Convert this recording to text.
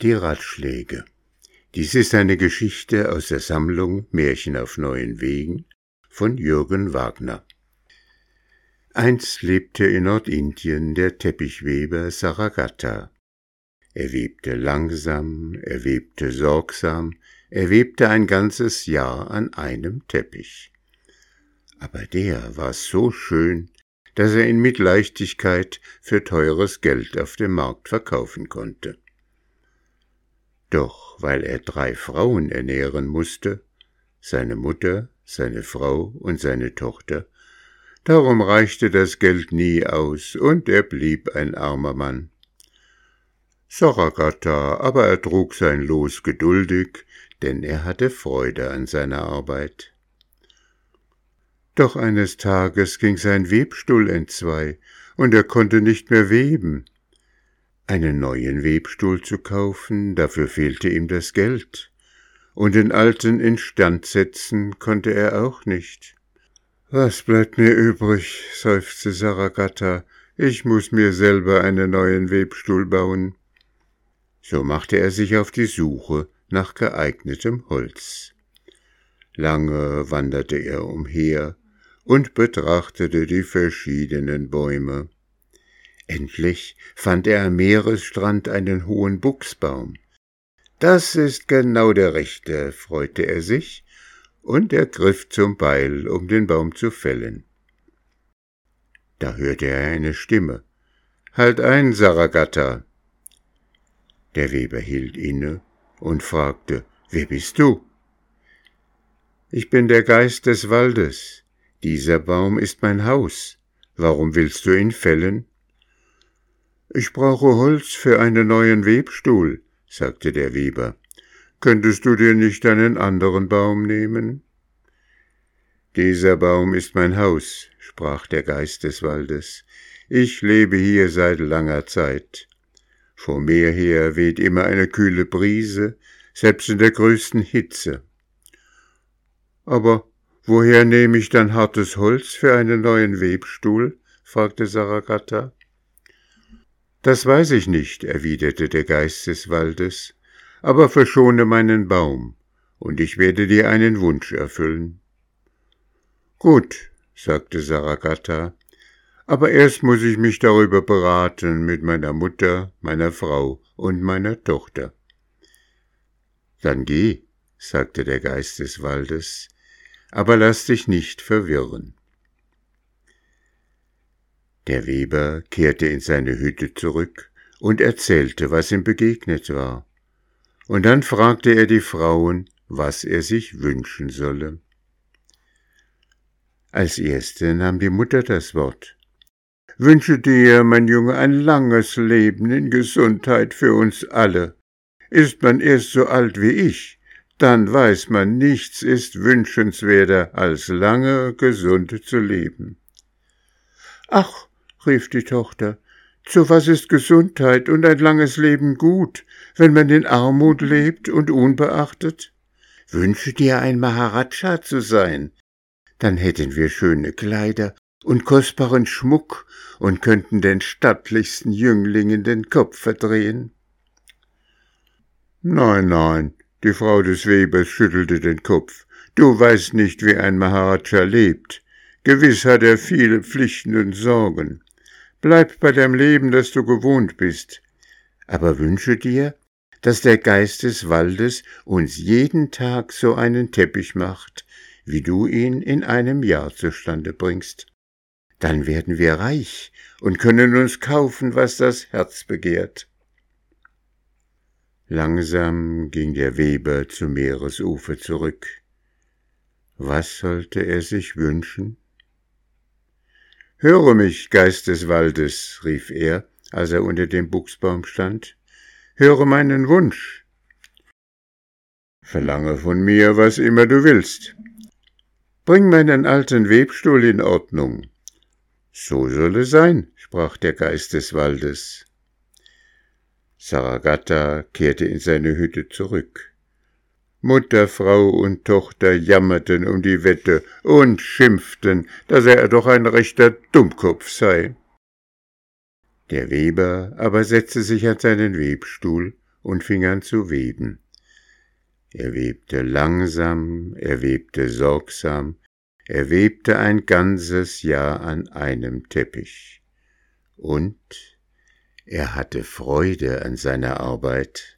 Die Ratschläge. Dies ist eine Geschichte aus der Sammlung Märchen auf neuen Wegen von Jürgen Wagner. Einst lebte in Nordindien der Teppichweber Saragata. Er webte langsam, er webte sorgsam, er webte ein ganzes Jahr an einem Teppich. Aber der war so schön, dass er ihn mit Leichtigkeit für teures Geld auf dem Markt verkaufen konnte. Doch weil er drei Frauen ernähren musste, seine Mutter, seine Frau und seine Tochter, darum reichte das Geld nie aus, und er blieb ein armer Mann. Saragata aber ertrug sein Los geduldig, denn er hatte Freude an seiner Arbeit. Doch eines Tages ging sein Webstuhl entzwei, und er konnte nicht mehr weben, einen neuen Webstuhl zu kaufen, dafür fehlte ihm das Geld, und den alten instand setzen konnte er auch nicht. Was bleibt mir übrig, seufzte Saragata, ich muss mir selber einen neuen Webstuhl bauen. So machte er sich auf die Suche nach geeignetem Holz. Lange wanderte er umher und betrachtete die verschiedenen Bäume. Endlich fand er am Meeresstrand einen hohen Buchsbaum. Das ist genau der rechte, freute er sich, und er griff zum Beil, um den Baum zu fällen. Da hörte er eine Stimme. Halt ein, Saragata. Der Weber hielt inne und fragte, Wer bist du? Ich bin der Geist des Waldes. Dieser Baum ist mein Haus. Warum willst du ihn fällen? Ich brauche Holz für einen neuen Webstuhl, sagte der Weber. Könntest du dir nicht einen anderen Baum nehmen? Dieser Baum ist mein Haus, sprach der Geist des Waldes. Ich lebe hier seit langer Zeit. Vor mir her weht immer eine kühle Brise, selbst in der größten Hitze. Aber woher nehme ich dann hartes Holz für einen neuen Webstuhl? fragte Saragata. Das weiß ich nicht, erwiderte der Geist des Waldes, aber verschone meinen Baum, und ich werde dir einen Wunsch erfüllen. Gut, sagte Saragata, aber erst muss ich mich darüber beraten mit meiner Mutter, meiner Frau und meiner Tochter. Dann geh, sagte der Geist des Waldes, aber lass dich nicht verwirren. Der Weber kehrte in seine Hütte zurück und erzählte, was ihm begegnet war. Und dann fragte er die Frauen, was er sich wünschen solle. Als erste nahm die Mutter das Wort. Wünsche dir, mein Junge, ein langes Leben in Gesundheit für uns alle. Ist man erst so alt wie ich, dann weiß man, nichts ist wünschenswerter, als lange gesund zu leben. Ach, rief die Tochter, zu was ist Gesundheit und ein langes Leben gut, wenn man in Armut lebt und unbeachtet? Wünsche dir ein Maharaja zu sein, dann hätten wir schöne Kleider und kostbaren Schmuck und könnten den stattlichsten Jünglingen den Kopf verdrehen. Nein, nein, die Frau des Webers schüttelte den Kopf. Du weißt nicht, wie ein Maharaja lebt. Gewiss hat er viele Pflichten und Sorgen. Bleib bei dem Leben, das du gewohnt bist. Aber wünsche dir, dass der Geist des Waldes uns jeden Tag so einen Teppich macht, wie du ihn in einem Jahr zustande bringst. Dann werden wir reich und können uns kaufen, was das Herz begehrt. Langsam ging der Weber zum Meeresufer zurück. Was sollte er sich wünschen? Höre mich, Geist des Waldes, rief er, als er unter dem Buchsbaum stand, höre meinen Wunsch. Verlange von mir, was immer du willst. Bring meinen alten Webstuhl in Ordnung. So soll es sein, sprach der Geist des Waldes. Saragata kehrte in seine Hütte zurück. Mutter, Frau und Tochter jammerten um die Wette und schimpften, dass er doch ein rechter Dummkopf sei. Der Weber aber setzte sich an seinen Webstuhl und fing an zu weben. Er webte langsam, er webte sorgsam, er webte ein ganzes Jahr an einem Teppich. Und er hatte Freude an seiner Arbeit.